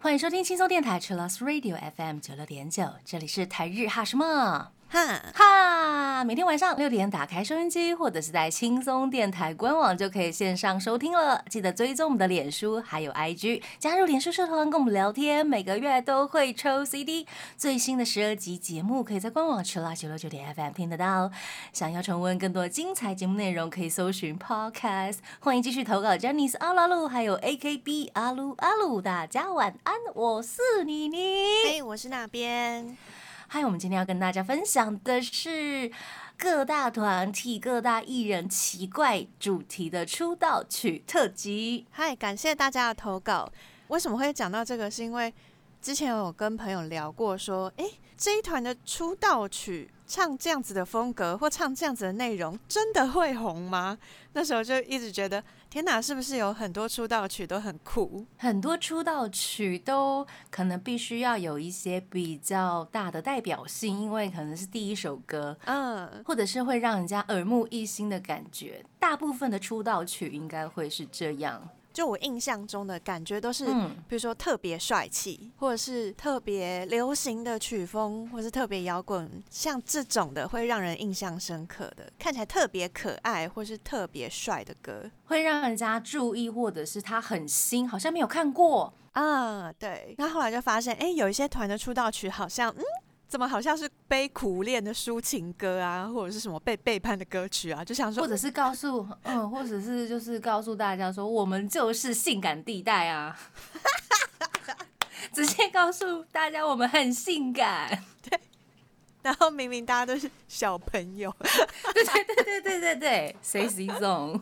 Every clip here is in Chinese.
欢迎收听轻松电台 c h i l l o s Radio FM 九六点九，这里是台日哈什么？哈，哈，每天晚上六点打开收音机，或者是在轻松电台官网就可以线上收听了。记得追踪我们的脸书还有 IG，加入脸书社团跟我们聊天，每个月都会抽 CD。最新的十二集节目可以在官网 c h i l l o 九六九点 FM 听得到。想要重温更多精彩节目内容，可以搜寻 Podcast。欢迎继续投稿 j a n i c e 阿拉路，还有 AKB 阿鲁阿鲁。大家晚安，我是妮妮。嘿，我是那边。嗨，我们今天要跟大家分享的是各大团体、各大艺人奇怪主题的出道曲特辑。嗨，感谢大家的投稿。为什么会讲到这个？是因为之前有跟朋友聊过，说，哎，这一团的出道曲唱这样子的风格，或唱这样子的内容，真的会红吗？那时候就一直觉得，天哪，是不是有很多出道曲都很酷？很多出道曲都可能必须要有一些比较大的代表性，因为可能是第一首歌，嗯，或者是会让人家耳目一新的感觉。大部分的出道曲应该会是这样。就我印象中的感觉都是，嗯比如说特别帅气，或者是特别流行的曲风，或是特别摇滚，像这种的会让人印象深刻的，看起来特别可爱或是特别帅的歌会让人家注意，或者是他很新，好像没有看过。啊，对。那后来就发现，哎，有一些团的出道曲好像，嗯。怎么好像是悲苦恋的抒情歌啊，或者是什么被背叛的歌曲啊？就想说，或者是告诉，嗯，或者是就是告诉大家说，我们就是性感地带啊，直接告诉大家我们很性感，对然后明明大家都是小朋友，对对对对对对对，sexy song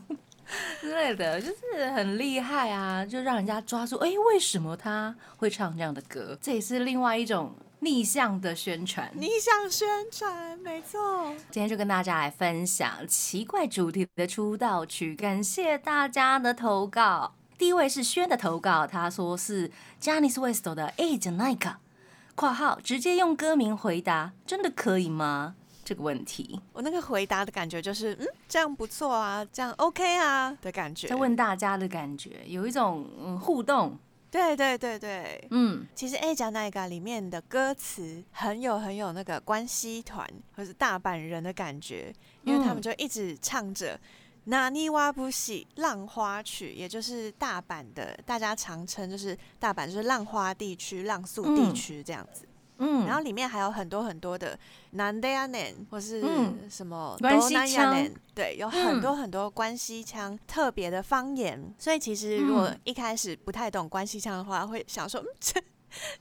之类的，就是很厉害啊，就让人家抓住，哎、为什么他会唱这样的歌？这也是另外一种逆向的宣传。你想宣传，没错。今天就跟大家来分享奇怪主题的出道曲，感谢大家的投稿。第一位是轩的投稿，他说是 Janice West 的《A じゃないか》（括号直接用歌名回答，真的可以吗？）这个问题，我那个回答的感觉就是，嗯，这样不错啊，这样 OK 啊的感觉在。问大家的感觉，有一种嗯互动， 对对对对，嗯，其实《A 加那个》里面的歌词很有很有那个关西团或是大阪人的感觉，因为他们嗯就一直唱着。那尼瓦不喜浪花曲，也就是大阪的，大家常称就是大阪就是浪花地区、浪速地区这样子。嗯，然后里面还有很多很多的南德亚年或是嗯什么关西东南亚腔年，对，有很多很多关西腔特别的方言。所以其实如果嗯一开始不太懂关西腔的话，会想说，嗯，这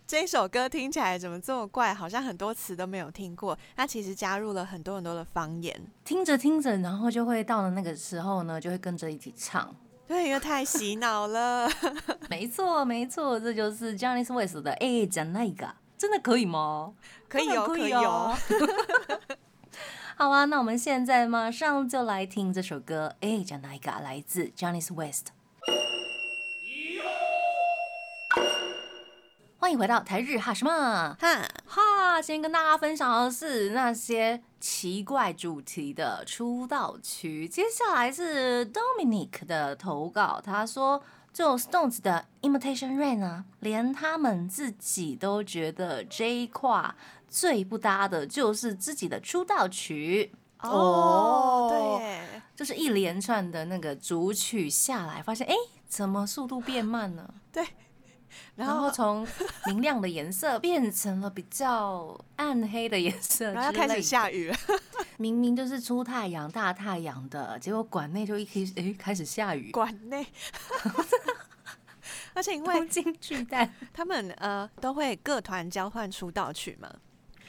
这一首歌听起来怎么这么怪？好像很多词都没有听过。它其实加入了很多很多的方言，听着听着，然后就会到了那个时候呢，就会跟着一起唱。对，因为太洗脑了。没错，没错，这就是 Janice West 的《A じゃないか》， 真的可以吗？可以有，当然可以可以有哦。好啊，那我们现在马上就来听这首歌《A じゃないか》，来自 Janice West。欢迎回到台日哈什么哈，哈，先跟大家分享的是那些奇怪主题的出道曲。接下来是 Dominic 的投稿，他说：“ 就 Stones 的《Imitation Rain》啊，连他们自己都觉得这一跨最不搭的就是自己的出道曲。”哦，对，就是一连串的那个主曲下来，发现哎，诶怎么速度变慢了？然然后后从明亮的颜色 变成了比较暗黑的颜色，然后要开始。下雨了，明明就是出太阳、大太阳的，结果馆内就一开始哎开始下雨，馆内。而且因为东京巨蛋。他们呃都会各团交换出道曲嘛，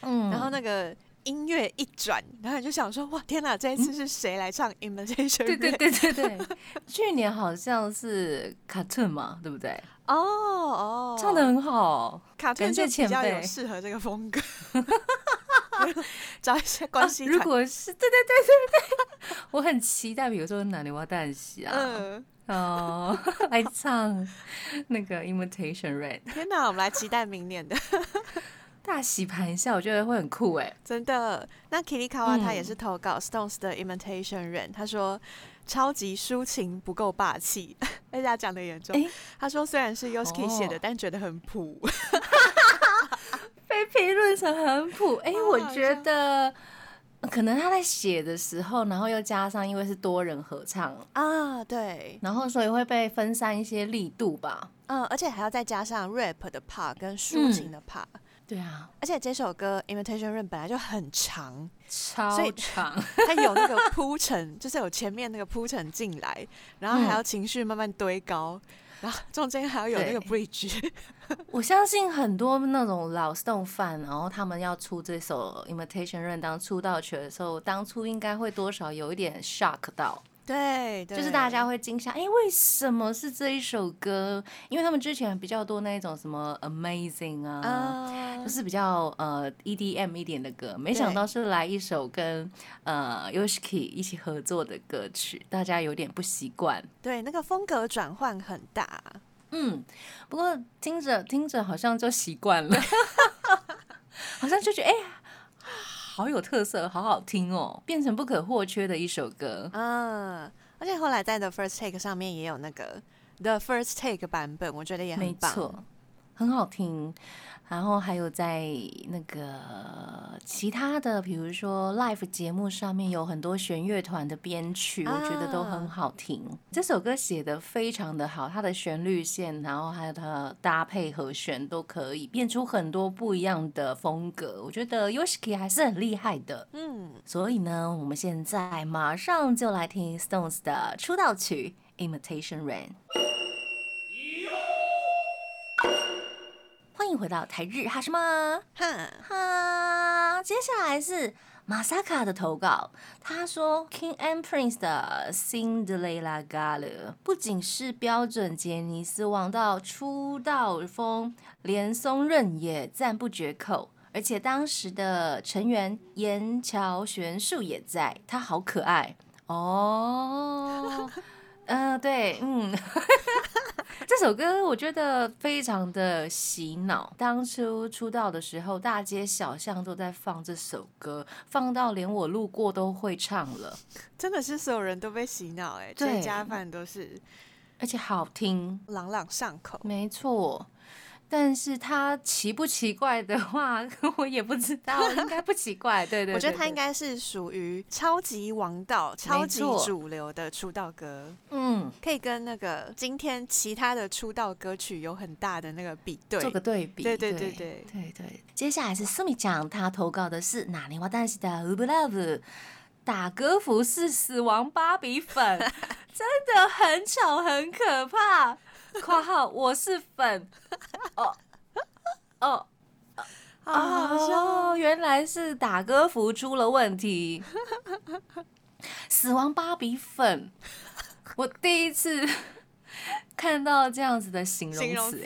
嗯然后那个音乐一转，然后你就想说哇天哪，这一次是谁来唱《Invitation》？对对对对对，去年好像是 Cartoon 嘛，对不对？哦哦，唱的很好，卡顿感谢就比较有适合这个风格，找一些关系啊如。果是对对对对对，我很期待，比如说哪里哇蛋喜啊，嗯，哦，来唱那个 Imitation Rain。天哪，我们来期待明年的。大洗盘一下，我觉得会很酷哎。真的。那 Kirikawa 嗯他也是投稿 Stones 的 Imitation Rain，他说超级抒情不够霸气，而且他讲的严重。诶他说虽然是 Yosuke 写的，哦但觉得很普。被评论成很普，哎、我觉得呃可能他在写的时候，然后又加上因为是多人合唱，啊，对，然后所以会被分散一些力度吧。嗯，而且还要再加上 rap 的 part 跟抒情的 part，、对啊，而且这首歌 Imitation Rain 本来就很长，超长，它有那个铺陈，就是有前面那个铺陈进来，然后还要情绪慢慢堆高，然后中间还要有那个 bridge。我相信很多那种老 Stone 饭，然后他们要出这首 Imitation Rain 当出道曲的时候，当初应该会多少有一点 shock 到，对，就是大家会惊吓，哎、为什么是这一首歌？因为他们之前比较多那种什么 Amazing 啊，啊就是比较呃 EDM 一点的歌，没想到是来一首跟呃 Yoshiki 一起合作的歌曲，大家有点不习惯。对，那个风格转换很大。嗯，不过听着听着好像就习惯了，好像就觉得哎、好有特色，好好听哦，变成不可或缺的一首歌。嗯，而且后来在 The First Take 上面也有那个 The First Take 版本，我觉得也很棒。错，很好听。然后还有在那个其他的，比如说 live 节目上面有很多弦乐团的编曲，我觉得都很啊好听。这首歌写的非常的好，它的旋律线，然后还有它的搭配和弦都可以变出很多不一样的风格。我觉得 Yoshiki 还是很厉害的。嗯，所以呢，我们现在马上就来听 Stones 的出道曲《Imitation Rain》。回到台日哈什么哈，哈？接下来是马萨卡的投稿，他说 King and Prince 的《Cinderella Gala》不仅是标准杰尼斯王道出道风，连松润也赞不绝口。而且当时的成员岩桥玄树也在，他好可爱哦。嗯、对，嗯，这首歌我觉得非常的洗脑。当初出道的时候，大街小巷都在放这首歌，放到连我路过都会唱了，真的是所有人都被洗脑哎，对追加饭都是而且好听，朗朗上口。没错。但是他奇不奇怪的话，我也不知道，应该不奇怪。对对对我觉得他对应该是属于超级王道、超级主流的出道歌，嗯，可以跟那个今天其他的出道歌曲有很大的那个比对。做个对比。对对对对对对对。接下来是苏米酱，他投稿的是哪里哇但是的 Love Love。打歌服是死亡芭比粉，真的很丑很可怕。括号我是粉，哦哦好好笑哦，原来是打歌服出了问题。死亡芭比粉，我第一次 看到这样子的形容形容词？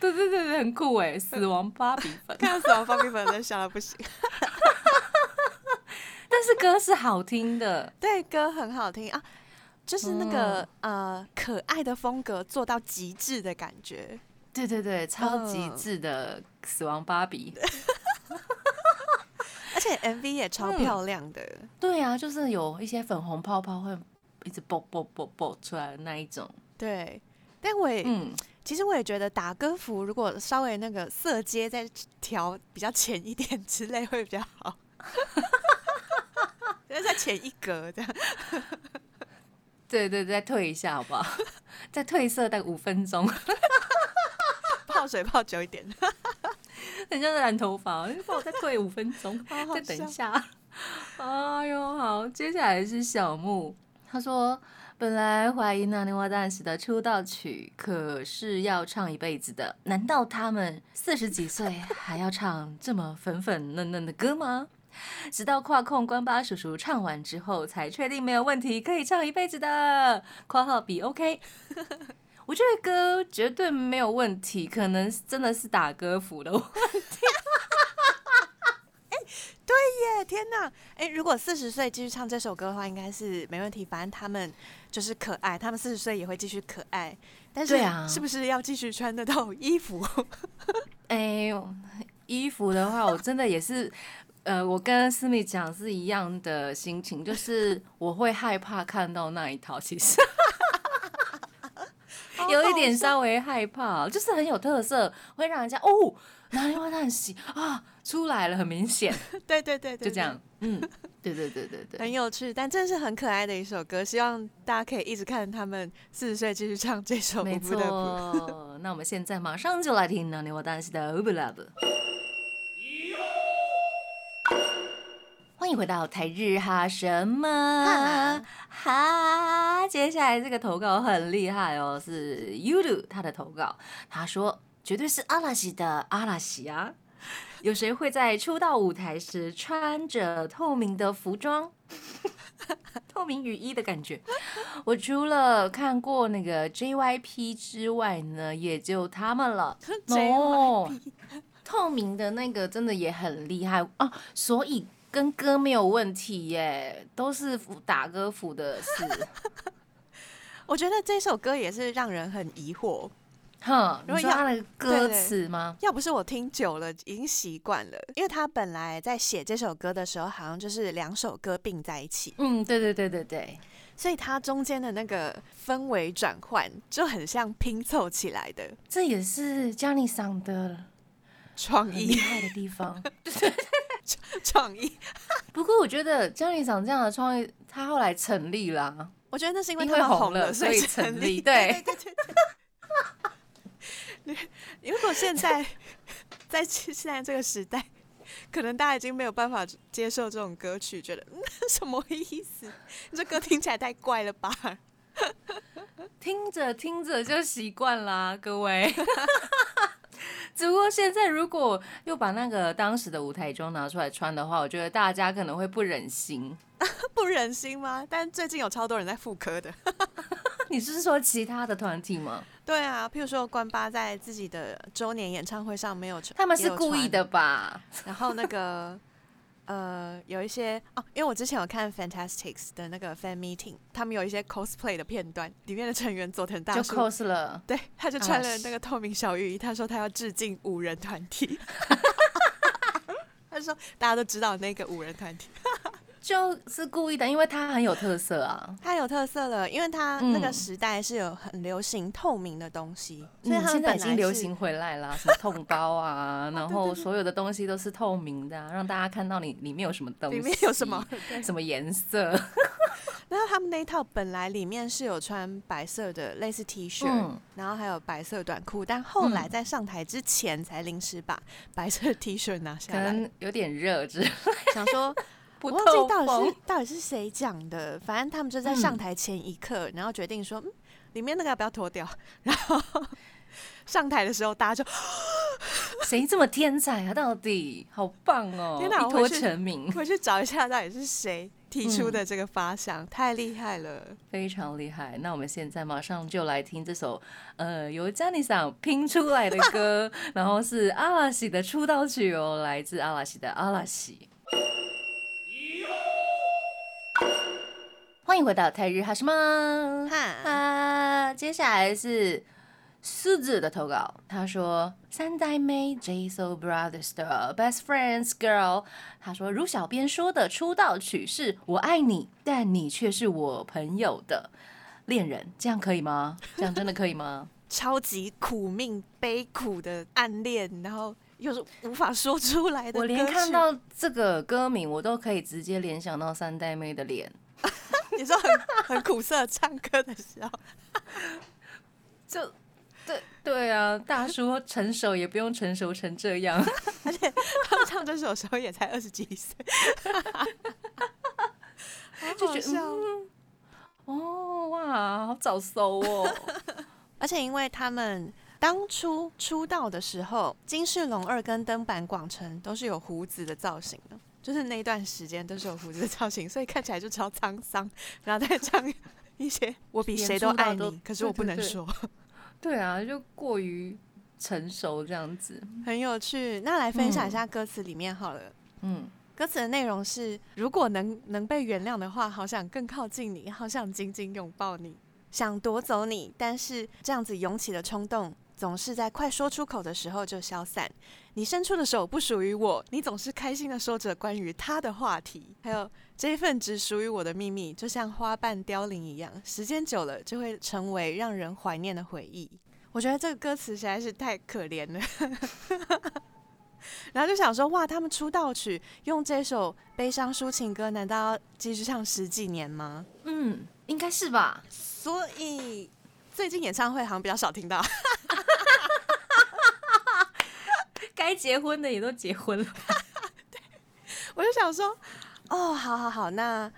对对对对，很酷哎！死亡芭比粉，看到死亡芭比粉都笑到不行。但是歌是好听的，对，歌很好听啊，就是那个、嗯呃可爱的风格做到极致的感觉。对对对，超极嗯致的死亡芭比。而且 MV 也超嗯漂亮的，对啊，就是有一些粉红泡泡会一直啵啵啵啵出来的那一种。对。但我也、嗯，其实我也觉得打歌服如果稍微那个色阶再调比较浅一点之类会比较好，就是再浅一格这样。对对，再退一下好不好？再褪色大概五分钟，泡水泡久一点，很像染头发，你帮我再退五分钟。好好再等一下。哎呦，好，接下来是小木，他说本来怀疑那年花旦时的出道曲可是要唱一辈子的，难道他们四十几岁还要唱这么粉粉嫩嫩的歌吗？直到跨控关巴叔叔唱完之后，才确定没有问题，可以唱一辈子的。括号比 OK。我觉得歌绝对没有问题，可能真的是打歌服的问题。对耶！天哪，哎，如果四十岁继续唱这首歌的话，应该是没问题。反正他们就是可爱，他们四十岁也会继续可爱。但是，对啊是不是要继续穿那套衣服？哎呦，衣服的话，我真的也是，呃，我跟思密讲是一样的心情，就是我会害怕看到那一套，其实 有一点稍微害怕，就是很有特色，会让人家哦，哪里花旦戏啊出来了，很明显，对对对对，就这样，嗯，对对对对对，很有趣，但真的是很可爱的一首歌，希望大家可以一直看他们四十岁继续唱这首。没错，那我们现在马上就来听《哪里花旦戏》的《乌 love》。欢迎回到台日哈什么哈？接下来这个投稿很厉害哦，是 Yulu 他的投稿，他说绝对是阿拉西的阿拉西啊！有谁会在出道舞台时穿着透明的服装、透明雨衣的感觉？我除了看过那个 JYP 之外呢，也就他们了。哦，透明的那个真的也很厉害啊，所以。跟歌没有问题耶，都是打歌符的事。我觉得这首歌也是让人很疑惑。哼，你说他的歌词吗？要不是我听久了，已经习惯了。因为他本来在写这首歌的时候，好像就是两首歌并在一起。嗯，对对对对对。所以它中间的那个氛围转换就很像拼凑起来的。这也是 Johnny 桑的创意厉害的地方。创意，不过我觉得江里长这样的创意，他后来成立了。我觉得那是因为他红了，所以成立。对对对对。如果现在在现在这个时代，可能大家已经没有办法接受这种歌曲，觉得什么意思？这歌听起来太怪了吧？听着听着就习惯啦，各位。只不过现在如果又把那个当时的舞台装拿出来穿的话，我觉得大家可能会不忍心，不忍心吗？但最近有超多人在复刻的，你是说其他的团体吗？对啊，譬如说关八在自己的周年演唱会上没有穿，他们是故意的吧？然后那个。呃，有一些哦，因为我之前有看 Fantastics 的那个 fan meeting，他们有一些 cosplay 的片段，里面的成员佐藤大叔就 cos 了，对，他就穿了那个透明小雨衣，他说他要致敬五人团体，他说大家都知道那个五人团体。就是故意的，因为它很有特色啊。它有特色了，因为它那个时代是有很流行透明的东西，所以现在已经流行回来了，什么 痛包啊，然后所有的东西都是透明的，让大家看到你里面有什么东西，里面有什么什么颜色。然后他们那一套本来里面是有穿白色的类似 T 恤，然后还有白色短裤，但后来在上台之前才临时把白色 T 恤拿下来，可能有点热，想说。我忘记到底是到底是谁讲的，反正他们就在上台前一刻，然后决定说，嗯，里面那个要不要脱掉？然后上台的时候，大家就 谁这么天才啊？到底好棒哦！天一脱成名，回去找一下到底是谁提出的这个发想，太厉害了，非常厉害。那我们现在马上就来听这首呃由 Jenny 桑拼出来的歌，然后是阿拉西的出道曲哦，来自阿拉西的阿拉西。欢迎回到泰日哈什么哈？接下来是狮子的投稿，他说三代妹 J s o Brothers 的 Best Friends Girl，他说如小编说的出道曲是我爱你，但你却是我朋友的恋人，这样可以吗？这样真的可以吗？超级苦命悲苦的暗恋，然后又是无法说出来的。我连看到这个歌名，我都可以直接联想到三代妹的脸。你说很很苦涩，唱歌的时候，就对对啊，大叔成熟也不用成熟成这样，而且他们唱这首时候也才二十几岁，就觉得哦哇，好早熟哦，而且因为他们当初出道的时候，金世龙二跟登坂广成都是有胡子的造型的。就是那段时间都是有胡子的造型，所以看起来就超沧桑，然后再唱一些 “我比谁都爱你”，可是我不能说。对啊，就过于成熟这样子，很有趣。那来分享一下歌词里面好了。嗯，歌词的内容是：如果能能被原谅的话，好想更靠近你，好想紧紧拥抱你，想夺走你，但是这样子涌起的冲动总是在快说出口的时候就消散。你伸出的手不属于我，你总是开心的说着关于他的话题，还有这一份只属于我的秘密，就像花瓣凋零一样，时间久了就会成为让人怀念的回忆。我觉得这个歌词实在是太可怜了，然后就想说，哇，他们出道曲用这首悲伤抒情歌，难道要继续唱十几年吗？嗯，应该是吧。所以最近演唱会好像比较少听到。该结婚的也都结婚了，对，我就想说，哦，好好好，那，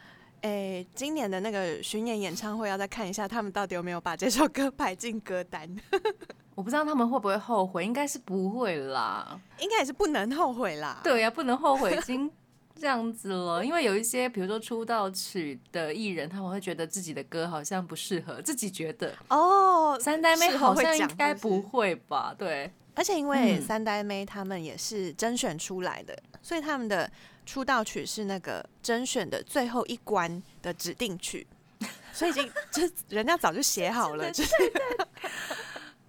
诶，今年的那个巡演演唱会要再看一下，他们到底有没有把这首歌排进歌单？我不知道他们会不会后悔，应该是不会啦，应该也是不能后悔啦。对呀，不能后悔，已经这样子了。因为有一些，比如说出道曲的艺人，他们会觉得自己的歌好像不适合，自己觉得哦，三代妹好像应该不会吧？对。而且因为三代妹他们也是甄选出来的，所以他们的出道曲是那个甄选的最后一关的指定曲，所以已经 就人家早就写好了，就是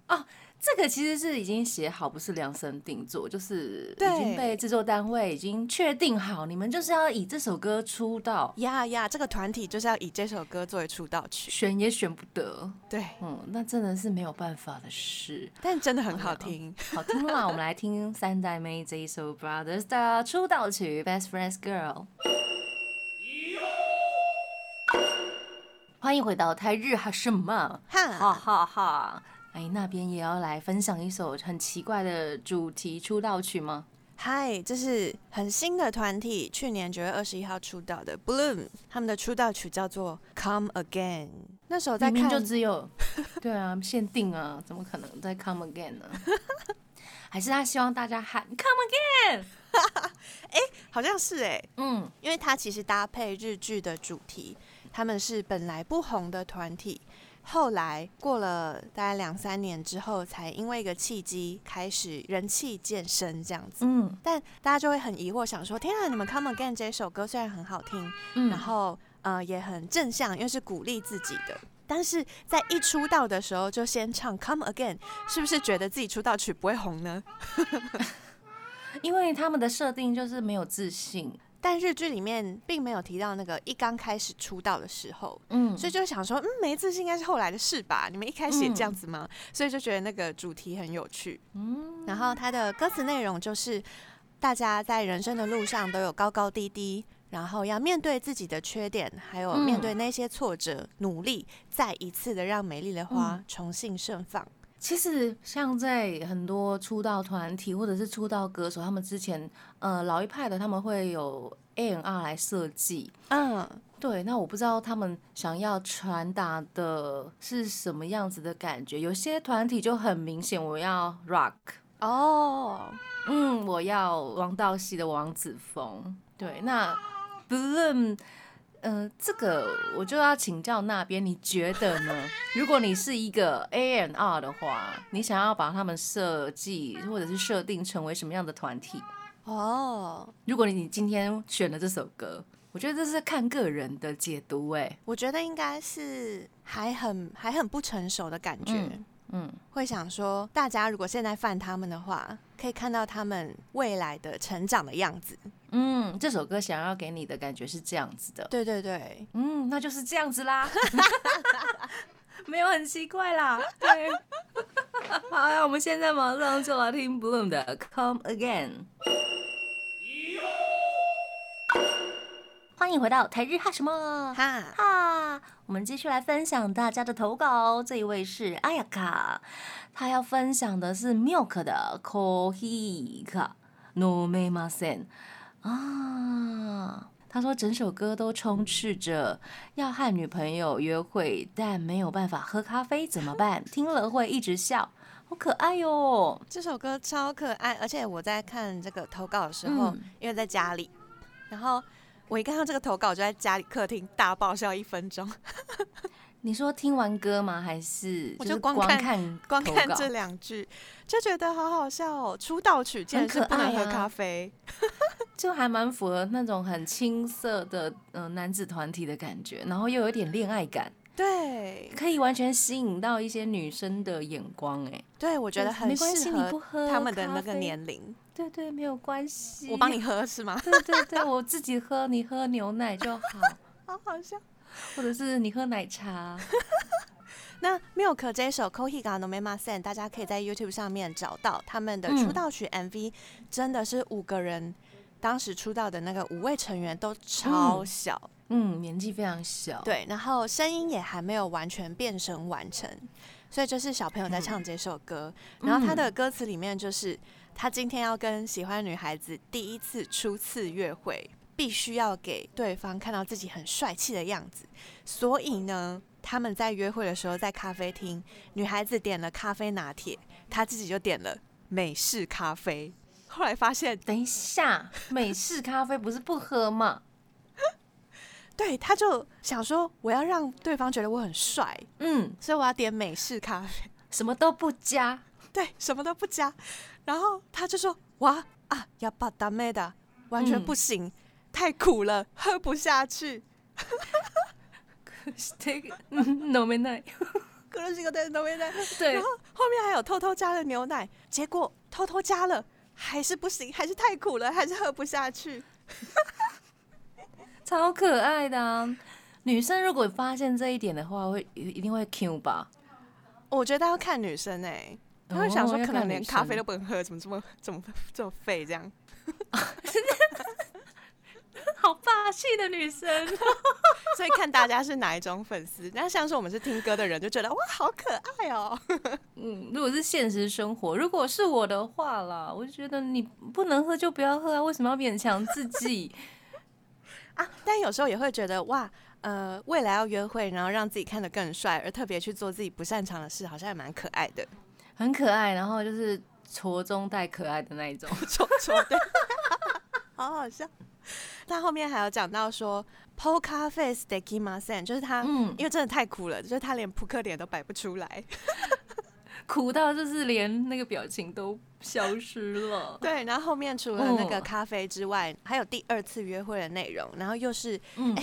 哦。这个其实是已经写好，不是量身定做，就是已经被制作单位已经确定好，你们就是要以这首歌出道呀呀，这个团体就是要以这首歌作为出道曲，选也选不得。对，嗯，那真的是没有办法的事，但真的很好听，好听啦！我们来听三代妹这一首 Brothers 的出道曲《Best Friends Girl》。欢迎回到台日哈什么？哈哈哈。哎，那边也要来分享一首很奇怪的主题出道曲吗？嗨，这是很新的团体，去年九月二十一号出道的 Bloom，他们的出道曲叫做《Come Again》。那时候在看就只有，对啊，限定啊，怎么可能在《Come Again》呢？还是他希望大家喊《Come Again》？哎，好像是哎，嗯，因为他其实搭配日剧的主题，他们是本来不红的团体。后来过了大概两三年之后，才因为一个契机开始人气健身这样子。嗯，但大家就会很疑惑，想说：天啊，你们《Come Again》这首歌虽然很好听，然后呃也很正向，因为是鼓励自己的，但是在一出道的时候就先唱《Come Again》，是不是觉得自己出道曲不会红呢？因为他们的设定就是没有自信。但日剧里面并没有提到那个一刚开始出道的时候，嗯，所以就想说，嗯，没自信应该是后来的事吧？你们一开始也这样子吗？所以就觉得那个主题很有趣，嗯。然后它的歌词内容就是，大家在人生的路上都有高高低低，然后要面对自己的缺点，还有面对那些挫折，努力再一次的让美丽的花重新盛放。其实，像在很多出道团体或者是出道歌手，他们之前，呃，老一派的他们会有 A N R 来设计。嗯，对。那我不知道他们想要传达的是什么样子的感觉。有些团体就很明显，我要 rock。哦，嗯，我要王道系的王子风。对，那 Bloom。嗯，这个我就要请教那边，你觉得呢？如果你是一个 A N R 的话，你想要把他们设计或者是设定成为什么样的团体？哦，如果你今天选了这首歌，我觉得这是看个人的解读。哎，我觉得应该是还很还很不成熟的感觉。嗯，会想说，大家如果现在犯他们的话，可以看到他们未来的成长的样子。嗯，这首歌想要给你的感觉是这样子的。对对对，嗯，那就是这样子啦，没有很奇怪啦。对，好，我们现在马上就来听 Bloom 的《Come Again》。欢迎回到台日哈什么哈哈，我们继续来分享大家的投稿。这一位是阿雅卡，他要分享的是 Milk 的 Kohika No Me Masen 啊。他说整首歌都充斥着要和女朋友约会，但没有办法喝咖啡怎么办？听了会一直笑，好可爱哟！这首歌超可爱，而且我在看这个投稿的时候，因为在家里，然后。我一看到这个投稿，就在家里客厅大爆笑一分钟。你说听完歌吗？还是我就光看 光看这两句，就觉得好好笑哦！出道曲竟然是不能喝咖啡，就还蛮符合那种很青涩的嗯男子团体的感觉，然后又有点恋爱感，对，可以完全吸引到一些女生的眼光。哎，对我觉得很适合他们的那个年龄。对对，没有关系，我帮你。喝是吗？对对对，我自己喝，你喝牛奶就好，好好笑。或者是你喝奶茶。那 Milk 这一首《Kohiga no Mema Sen》，大家可以在 YouTube 上面找到他们的嗯出道曲 MV，、真的是五个人当时出道的那个五位成员都超小，嗯，年纪非常小。，对，然后声音也还没有完全变声完成，所以就是小朋友在唱这首歌。然后他的歌词里面就是他今天要跟喜欢的女孩子第一次初次约会，必须要给对方看到自己很帅气的样子。所以呢，他们在约会的时候在咖啡厅，女孩子点了咖啡拿铁，他自己就点了美式咖啡。后来发现，等一下，美式咖啡不是不喝吗？对，他就想说我要让对方觉得我很帅，嗯，所以我要点美式咖啡。什么都不加。对，什么都不加。然后他就说：“哇啊，要把达妹的，完全不行，太苦了，喝不下去。这个嗯 no 没奶。可能是个对都没在。对然后后面还有偷偷加了牛奶，结果偷偷加了还是不行，还是太苦了，还是喝不下去。超可爱的啊！女生如果发现这一点的话，会一一定会 Q 吧？我觉得要看女生哎、她会想说，可能连咖啡都不能喝，怎么这么怎么这么废这样？好霸气的女生，所以看大家是哪一种粉丝。那像是我们是听歌的人，就觉得哇，好可爱哦、嗯，如果是现实生活，如果是我的话啦，我就觉得你不能喝就不要喝啊，为什么要勉强自己？啊，但有时候也会觉得哇，呃，未来要约会，然后让自己看得更帅，而特别去做自己不擅长的事，好像还蛮可爱的。很可爱，然后就是矬中带可爱的那一种。错错的，好好笑。他后面还有讲到说，Poker Face de Kimasen，就是他，嗯因为真的太苦了，就是他连扑克脸都摆不出来。苦到就是连那个表情都消失了。对，然后后面除了那个嗯咖啡之外，还有第二次约会的内容，然后又是嗯，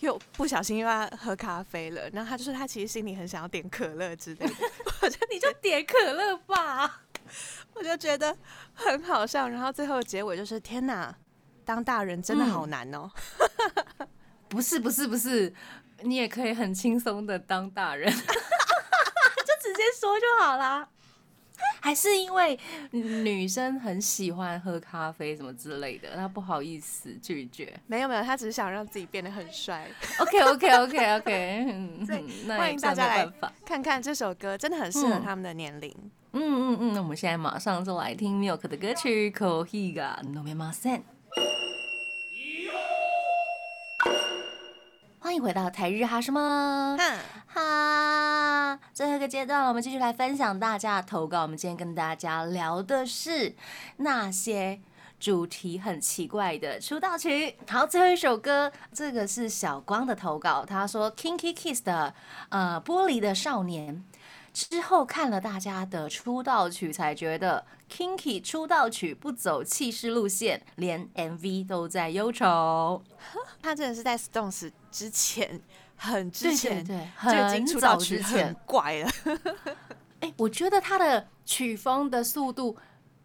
又不小心又要喝咖啡了，然后他就说他其实心里很想要点可乐之类的，我就你就点可乐吧。我就觉得很好笑。然后最后结尾就是天哪，当大人真的好难哦、不是不是不是，你也可以很轻松的当大人，就直接说就好啦。还是因为女生很喜欢喝咖啡什么之类的，她不好意思拒绝。没有没有，她只是想让自己变得很帅。OK OK OK OK，欢迎大家来。看看这首歌，真的很适合嗯他们的年龄。嗯嗯嗯，那我们现在马上就来听 Milk 的歌曲《Kohiga no m e m a s e n 欢迎回到台日哈什么？哼，哈，最后一个阶段，我们继续来分享大家的投稿。我们今天跟大家聊的是那些主题很奇怪的出道曲。好，最后一首歌，这个是小光的投稿，他说 Kinky Kiss 的呃《玻璃的少年》。之后看了大家的出道曲，才觉得 Kinky 出道曲不走气势路线，连 MV 都在忧愁。他真的是在 Stones 之前，很之前对对，就已经很出道早曲之前很，怪了。哎、我觉得他的曲风的速度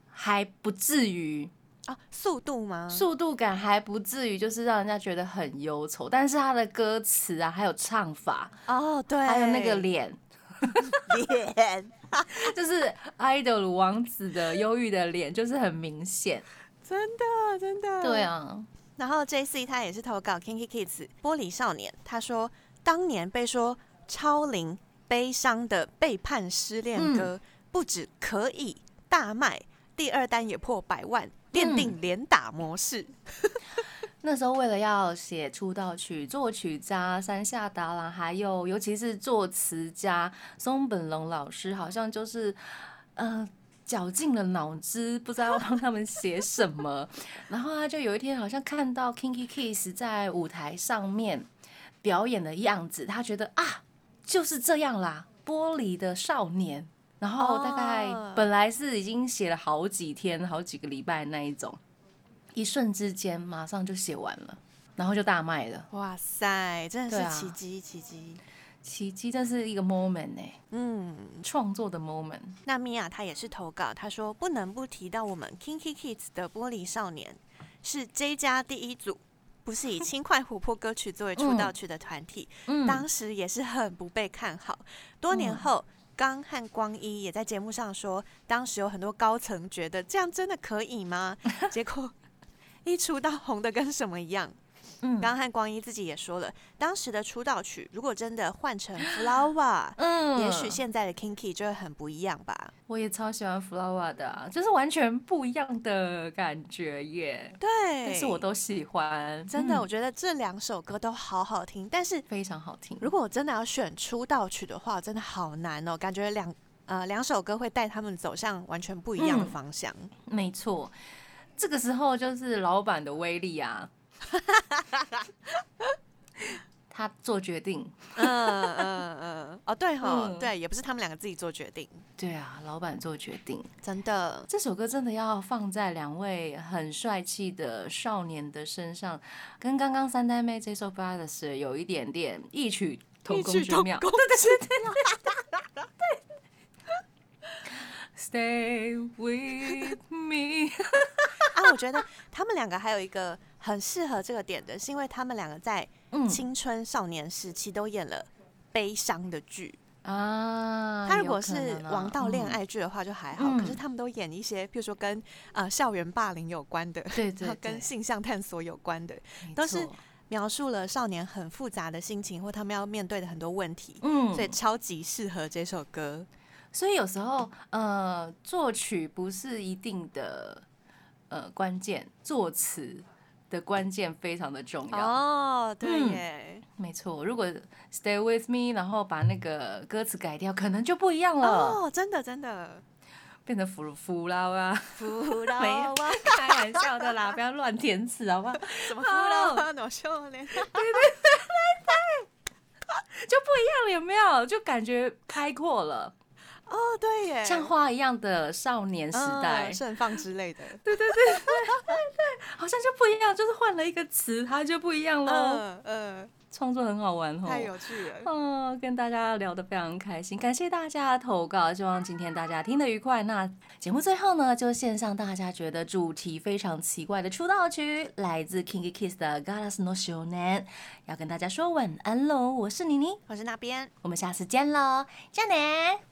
还不至于，啊，速度吗？速度感还不至于，就是让人家觉得很忧愁。但是他的歌词啊，还有唱法，哦，对，还有那个脸，脸，就是 idol 王子的忧郁的脸，就是很明显。真的真的。对。啊，然后 J C 他也是投稿 Kinky Kids 玻璃少年，他说当年被说超龄悲伤的背叛失恋歌，不止可以大卖，第二单也破百万，奠定连打模式。那时候为了要写出道曲，作曲家山下达郎，还有尤其是作词家松本龙老师，好像就是呃绞尽了脑汁，不知道要帮他们写什么。然后他就有一天好像看到 Kinky Kiss 在舞台上面表演的样子，他觉得啊就是这样啦，玻璃的少年。然后大概哦本来是已经写了好几天、好几个礼拜那一种，一瞬之间马上就写完了，然后就大卖了。哇塞，真的是奇迹奇迹！奇迹，这是一个 moment 呢、嗯，创作的 moment。那米娅她也是投稿，她说不能不提到我们 Kinky Kids 的玻璃少年是 J 家第一组，不是以轻快活泼歌曲作为出道曲的团体，嗯当时也是很不被看好。多年嗯后，刚和光一也在节目上说，当时有很多高层觉得这样真的可以吗？结果一出道红的跟什么一样。嗯刚和光一自己也说了，当时的出道曲如果真的换成 Flower，嗯也许现在的 Kinky 就会很不一样吧。我也超喜欢 Flower 的、啊，就是完全不一样的感觉耶。对，但是我都喜欢，真的，嗯我觉得这两首歌都好好听。但是非常好听。如果我真的要选出道曲的话，真的好难哦，感觉两呃两首歌会带他们走向完全不一样的嗯方向。没错，这个时候就是老板的威力啊。他做决定，嗯嗯嗯，哦对哈、嗯对，也不是他们两个自己做决定，对啊，老板做决定。真的。这首歌真的要放在两位很帅气的少年的身上，跟刚刚三代妹这首《Brothers》有一点点异曲同工之妙。对对对 Stay with me。啊，我觉得他们两个还有一个很适合这个点的，是因为他们两个在嗯。青春少年时期都演了悲伤的剧。啊，他如果是王道恋，嗯爱剧的话就还好，嗯。可是他们都演一些，比如说跟呃校园霸凌有关的，对对 跟性向探索有关的，都是描述了少年很复杂的心情或他们要面对的很多问题，嗯，所以超级适合这首歌。所以有时候，呃，作曲不是一定的呃关键，作词的关键非常的重要。哦，对嗯耶，没错，如果 Stay with me，然后把那个歌词改掉，可能就不一样了，哦，真的真的，变成弗弗拉哇，弗拉没有啊，开玩笑的啦，不要乱填词好不好？什么弗拉哇诺秀莲，就不一样了，有没有？就感觉开阔了，哦，对耶，像花一样的少年时代嗯，盛放之类的对对对对，好像就不一样，就是换了一个词，它就不一样喽。嗯嗯，创作很好玩哦，太有趣了。嗯，跟大家聊得非常开心，感谢大家的投稿，希望今天大家听得愉快。那节目最后呢，就献上大家觉得主题非常奇怪的出道曲，来自 Kinky Kiss 的《Galas no s h o n a n 要跟大家说晚安喽。我是妮妮，我是那边。我们下次见喽，加年。